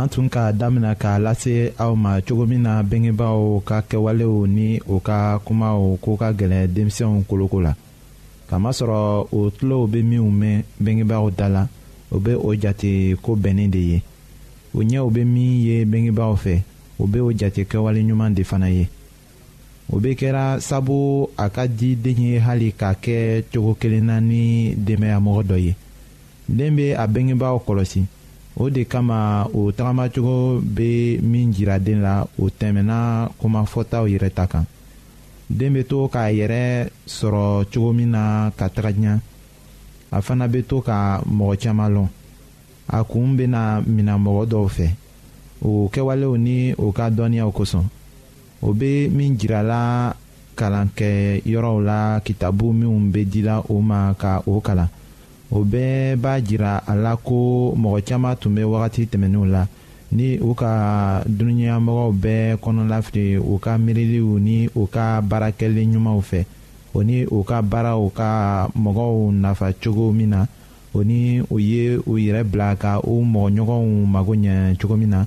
an tun k'a damina k'a lase aw ma cogo min na bengebaaw ka kɛwalew ni o ka kumaw ko ka gɛlɛn denmisɛnw koloko la kamasɔrɔ o tulow bɛ minw mɛn bengebaaw da la o bɛ o jate ko bɛnnen de ye o ɲɛw bɛ min ye bengebaaw fɛ o bɛ o jate kɛwale ɲuman de fana ye o bɛ kɛra sabu a ka di den ye hali k'a kɛ cogo kelen na ni denbayamɔgɔ dɔ ye den bɛ a bengebaaw kɔlɔsi o de kama o tagamacogo bɛ min jira den la o tɛmɛna komafɔtaw yɛrɛ ta kan den bɛ to k'a yɛrɛ sɔrɔ cogo min na ka taga ɲɛ a fana bɛ to ka mɔgɔ caman lɔn a kun bɛna minɛ mɔgɔ dɔw fɛ o kɛwalew ni o ka dɔnniyaw kosɔn o bɛ min jirala kalan kɛ yɔrɔw la kitabu minnu bɛ dila o ma ka o kalan o bɛɛ b'a jira a la ko mɔgɔ caman tun bɛ wagati tɛmɛnenw la ni u ka dununiyamɔgɔw bɛɛ kɔnɔlafili u ka miiriliw ni u ka baarakɛli ɲumanw fɛ o ni u ka baaraw ka mɔgɔw nafa cogo min na o ni u ye u yɛrɛ bila ka u mɔgɔ ɲɔgɔnw mago ɲɛ cogo min na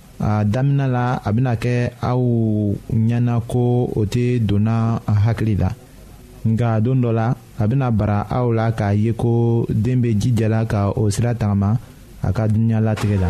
a daminɛ la a bɛna kɛ aw ɲɛna ko o tɛ donna a hakili la nka don dɔ la a bɛna bara aw la k'a ye ko den bɛ jijala ka o sira tagama a ka dunuya latigɛ la.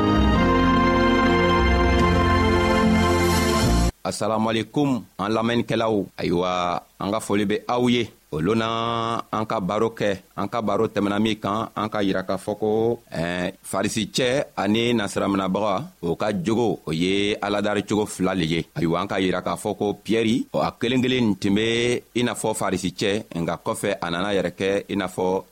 asalamualekum an lamɛnnikɛlaw ayiwa an ka foli be aw ye o lo na an ka baro kɛ an ka baro tɛmɛna min kan an ka yira k'a fɔ ko eh, farisicɛ ani nasiraminabaga o ka jogo o ye aladari cogo fila le ye ayiwa an ka yira k'a fɔ ko piyɛri a kelen kelen nin tun be i n'a fɔ farisicɛ nka kɔfɛ a nana yɛrɛ kɛ i n'a fɔ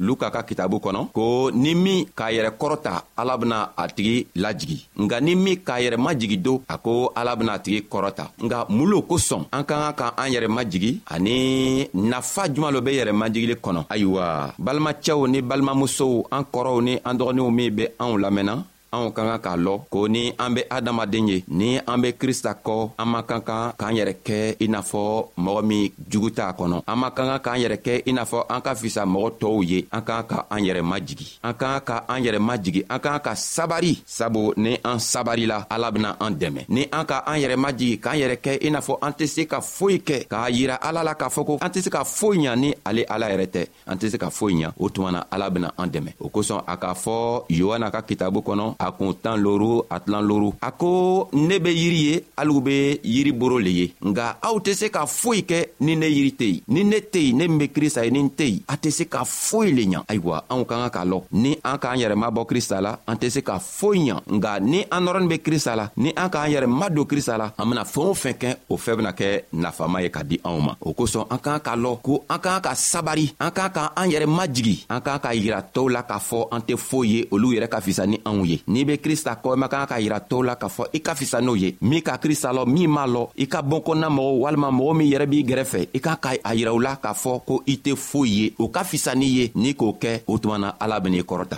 luka ka kitabu kɔnɔ ko ni min k'a yɛrɛ kɔrɔta ala bena a tigi lajigi nka ni min k'a yɛrɛ majigi don a ko ala bena a tigi kɔrɔta nka mun lo kosɔn an ka kan ka an yɛrɛ majigi ani nafa juman lo be yɛrɛ majigili kɔnɔ ayiwa balimacɛw ni balimamusow an kɔrɔw ni an dɔgɔninw min be anw lamɛnna anw ka kan k'a lɔn ko ni an be adamaden ye ni an be krista kɔ an man kan kan k'an yɛrɛ kɛ i n'a fɔ mɔgɔ min jugu t'a kɔnɔ an man kan kan k'an yɛrɛ kɛ i n'a fɔ an ka fisa mɔgɔ tɔɔw ye an k'an ka an yɛrɛ majigi an k'an ka an yɛrɛ majigi an k'an ka sabari sabu ni an sabarila ala bena an dɛmɛ ni an ka an yɛrɛ majigi k'an yɛrɛ kɛ i n'a fɔ an tɛ se ka foyi kɛ k'a yira ala la k'a fɔ ko an tɛ se ka foyi ɲa ni ale ala yɛrɛ tɛ an tɛ se ka foyi ɲa o tuma na ala bena an dɛmɛ o kosɔn a k'a fɔ yohana ka kitabu kɔnɔ a kun tan loru a tilan loru a ko ne be yiri ye haliw be yiri boro le ye nga aw tɛ se ka foyi kɛ ni ne yiri tɛ yen ni ne tɛ yen ne min be krista ye ni n tɛ yen a tɛ se ka foyi le ɲa ayiwa anw ka kan k'a lɔn ni an k'an yɛrɛ mabɔ krista la an tɛ se ka foyi ɲa nka ni an nɔrɔnin be krista la ni an k'an yɛrɛ madon krista la an bena fɛɛn o fɛn kɛ o fɛɛ bena kɛ nafama ye ka di anw ma o kosɔn an k'an k'a lɔn ko an k'an ka sabari an k'an ka an yɛrɛ majigi an k'an ka yira tɔɔw la k'a fɔ an tɛ foyi ye olu yɛrɛ ka fisa ni anw ye n'i be krista kɔ ma k'an ka yira tɔɔw la k'a fɔ i ka fisa n'o ye min ka krista lɔ min m'a lɔ i ka bɔn kɔnɔna mɔgɔw walima mɔgɔ min yɛrɛ b'i gɛrɛfɛ i k'a ka a yira u la k'a fɔ ko i tɛ foyi ye o ka fisa n'i ye n'i k'o kɛ o tuma na ala ben'i kɔrɔta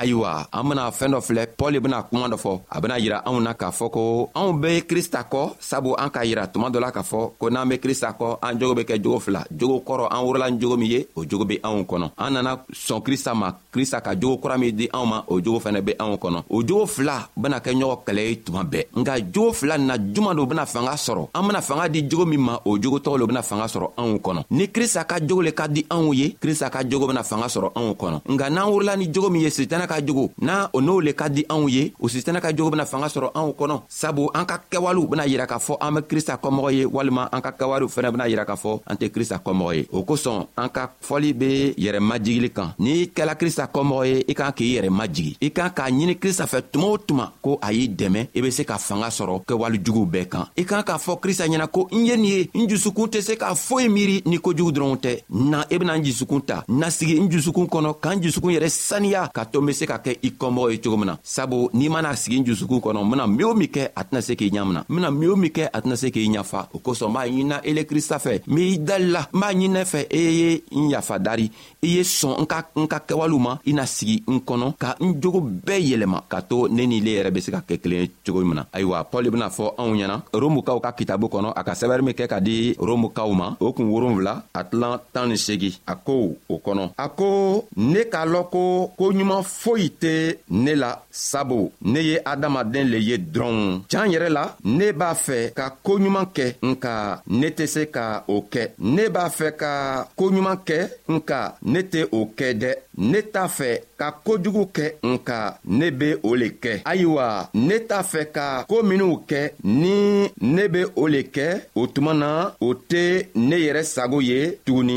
ayiwa an bena fɛɛn dɔ filɛ pɔli bena kuma dɔ fɔ a bena yira anw na k'a fɔ ko anw be krista kɔ sabu an k'a yira tuma dɔ la k'a fɔ ko n'an be krista kɔ an jogo be kɛ jogo fila jogo kɔrɔ an worolan jogo min ye o jogo be anw kɔnɔ an nana sɔn krista ma krista ka jogo kura min di anw ma o jogo fɛnɛ be anw kɔnɔ o jogo fila bena kɛ ɲɔgɔn kɛlɛ ye tuma bɛɛ nka jogo fila na juman do bena fanga sɔrɔ an bena fanga di jogo min ma o jogo tɔgɔ lo bena fanga sɔrɔ anw kɔnɔ ni krista ka jogo le ka di anw ye krista ka jogo bena fanga sɔrɔ anw kɔnɔ nka n'an wurila ni jogo min ye sitana ka jogo n'a o n'o le ka di anw ye o sitana ka jogo bena fanga sɔrɔ anw kɔnɔ sabu an ka kɛwalew bena yira k'a fɔ an be krista kɔmɔgɔ ye walima an ka kɛwalew fɛnɛ bena yira k'a fɔ an tɛ krista kɔmɔgɔ ye o kosɔn an ka fɔli be yɛrɛ majigili kan n'i kɛla krista kɔmɔgɔ ye i kan k'i yɛrɛ majigi i kan k'a ɲini krista fɛ tuma o tuma ko a y'i dɛmɛ i be se ka fanga sɔrɔ kɛwale juguw bɛɛ kan i kan k'a fɔ krista ɲɛna ko n ye nin ye n jusukun tɛ se k'a foyi miiri ni kojugu dɔrɔnw tɛ na i bena n jusukun ta na sigi n jusukun kɔnɔ k'an jusukun yɛrɛ saniya ka to n be se ka kɛ i kɔmɔgɔ ye cogo min na sabu n'i mana sigi n jusukun kɔnɔ n bena min o min kɛ a tɛna se k'i ɲamina n bena min o min kɛ a tɛna se k'i ɲafa o kosɔn b'a ɲinina ele krista fɛ n b'i dalila n b'a ɲininɛ fɛ e ye n yafa dari i ye sɔn n ka n ka kɛwalew ma i na sigi n kɔnɔ ka n jogo bɛɛ yɛlɛma ka to ne ni le yɛrɛ be se ka kɛ kelen cogo min na ayiwa pɔli bena fɔ anw ɲɛna romukaw ka kitabu kɔnɔ a ka sɛbɛri min kɛ ka di romukaw ma o kun wolonfila a tilan tan ni segi a ko o kɔnɔ a ko ne k'a lɔn ko ko ɲuman foyi tɛ ne la sabu ne ye adamaden le ye dɔrɔn can yɛrɛ la ne b'a fɛ ka koɲuman kɛ nka ne tɛ se ka o kɛ ne b'a fɛ ka koɲuman kɛ nka ne tɛ o kɛ dɛ ne t'a fɛ ka kojugu kɛ nka ne be o le kɛ ayiwa ne t'a fɛ ka koo minw kɛ ni ne be o le kɛ o tuma na o tɛ ne yɛrɛ sago ye tuguni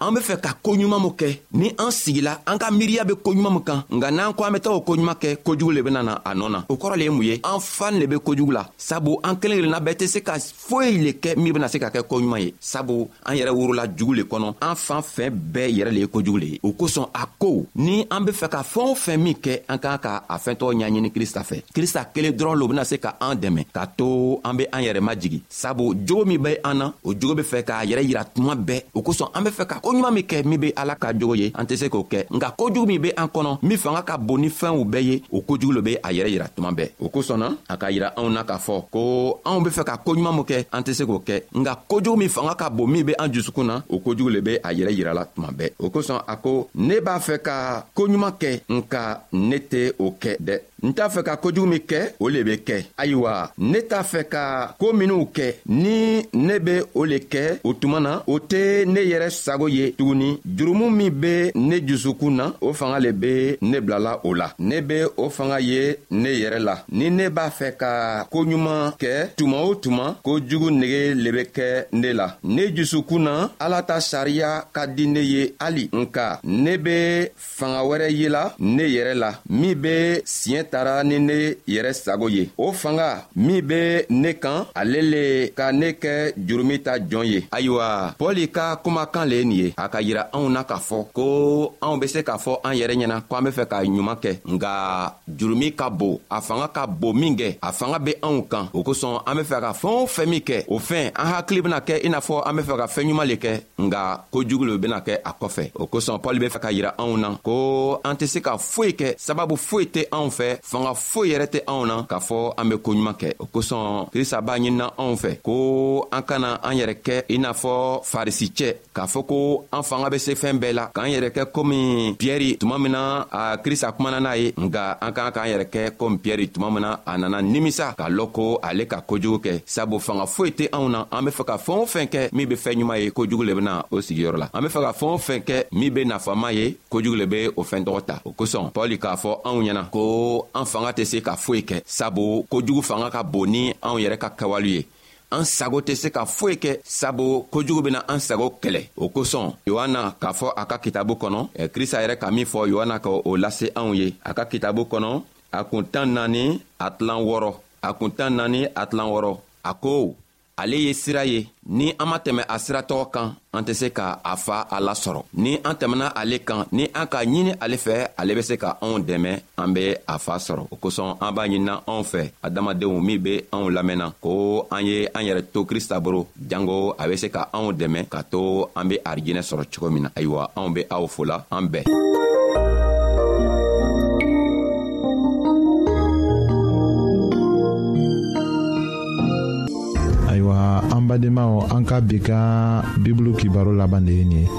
an be fɛ ka koo ɲuman min kɛ ni an sigila an ka miiriya be koo ɲuman min kan nka n'an ko an be taa o koo ɲuman kɛ kojugu le bena na a nɔɔ na o kɔrɔ le ye mun ye an fan le be kojugu la sabu an kelen kelenna bɛɛ tɛ se ka foyi le kɛ min bena se ka kɛ koo ɲuman ye sabu an yɛrɛ worola jugu le kɔnɔ an fan fɛn bɛɛ yɛrɛ le ye kojugu le ye o kosɔn a ko ni an be fɛ ka fɛɛn o fɛn min kɛ an k'an ka a fɛntɔgɔ ɲaɲini krista fɛ krista kelen dɔrɔn lo bena se ka an dɛmɛ k'a to an be an yɛrɛ majigi sabu jogo min be an na o jogo be fɛ k'a yɛrɛ yira tuma bɛɛ o kosɔn an be fɛ ka ko ɲuman min kɛ min be ala ka jogo ye an tɛ se k'o kɛ nka kojugu min be an kɔnɔ min fanga ka bon ni fɛnw bɛɛ ye o kojugu lo be a yɛrɛ yira tuma bɛɛ o kosɔn na a ka yira anw na k'a fɔ ko anw be fɛ ka ko ɲuman min kɛ an tɛ se k'o kɛ nka kojugu min fanga ka bon min be an jusukun na o kojugu le be a yɛrɛ yira la tuma bɛɛ o kosɔn a ko ne b'a fɛ ka ko ɲuman kɛ nka ne tɛ o kɛ dɛ n t'a fɛ ka kojugu min kɛ o le bɛ kɛ ayiwa ne t'a fɛ ka ko minw kɛ ni ne bɛ o le kɛ o tuma na o tɛ ne yɛrɛ sago ye tuguni jurumu min bɛ ne dusukun na o fanga le bɛ ne bilala o la ne bɛ o fanga ye ne yɛrɛ la ni ne b'a fɛ ka ko ɲuman kɛ tuma o tuma ko jugu nege le bɛ kɛ ne la ne dusukun na ala ta sariya ka di ne ye hali nka ne bɛ fanga wɛrɛ yela ne yɛrɛ la min be siɲɛ tara ni ne yɛrɛ sago ye o fanga min be ne kan ale le ka ne kɛ jurumi ta jɔn ye ayiwa pɔli ka kumakan le ye nin ye a ka yira anw na k'a fɔ ko anw be se k'a fɔ an yɛrɛ ɲɛna ko an be fɛ ka ɲuman kɛ nga jurumi ka bon a fanga ka bon minkɛ a fanga be anw kan o kosɔn an be fɛ ka fɛɛn o fɛn min kɛ o fɛn an hakili bena kɛ i n'a fɔ an be fɛ ka fɛɛn ɲuman le kɛ nga ko jugu lo bena kɛ a kɔfɛ o kosɔn pɔli be fɛ ka yira anw na ko an tɛ se ka foyi kɛ sababu foyi tɛ anw fɛ fanga foyi yɛrɛ tɛ anw na k'a fɔ an be koɲuman kɛ o kosɔn krista b'a ɲinina anw fɛ ko an kana an yɛrɛ kɛ i n'a fɔ farisi cɛ k'a fɔ ko an fanga be se fɛɛn bɛɛ la k'an yɛrɛ kɛ komi piyɛri tuma min na a krista kumana n'a ye nga an k'an k'an yɛrɛ kɛ komi piyɛri tuma min na a nana nimisa k'a lɔn ko ale ka kojugu kɛ sabu fanga foyi tɛ anw na an be fɛ ka fɛɛn o fɛn kɛ min be fɛɛn ɲuman ye kojugu le bena o sigiyɔrɔ la an be fɛ ka fɛɛn o fɛn kɛ min be nafama ye kojugu le be o fɛɛn tɔgɔ ta o kosɔn pɔli k'a fɔ anw ɲɛna ko an fanga tɛ se ka foyi kɛ sabu kojugu fanga ka bon ni anw yɛrɛ ka kɛwale ye an sago tɛ se ka foyi kɛ sabu kojugu bena an sago kɛlɛ o kosɔn yohana k'a fɔ a ka kitabu kɔnɔ krista yɛrɛ ka min fɔ yohana ka o lase anw ye a ka kitabu kɔnɔ a kun tan naani a tilan wɔɔrɔ a kun tan naani a tilan wɔrɔ a ko ale ye sira ye ni an ma tɛmɛ a sira tɔgɔ kan an tɛ se ka a fa a lasɔrɔ ni an tɛmɛna ale kan ni an k'a ɲini ale fɛ ale bɛ se ka anw dɛmɛ an bɛ a fa sɔrɔ o kosɔn an b'a ɲinina anw fɛ adamadenw min bɛ anw lamɛnna ko an ye an yɛrɛ to krista boro janko a be se ka anw dɛmɛ ka to an be arijinɛ sɔrɔ cogo min na ayiwa anw be aw fola an bɛɛ ayiwa an badenmaw an ka bi ka bibulu kibaro laban de ye nin ye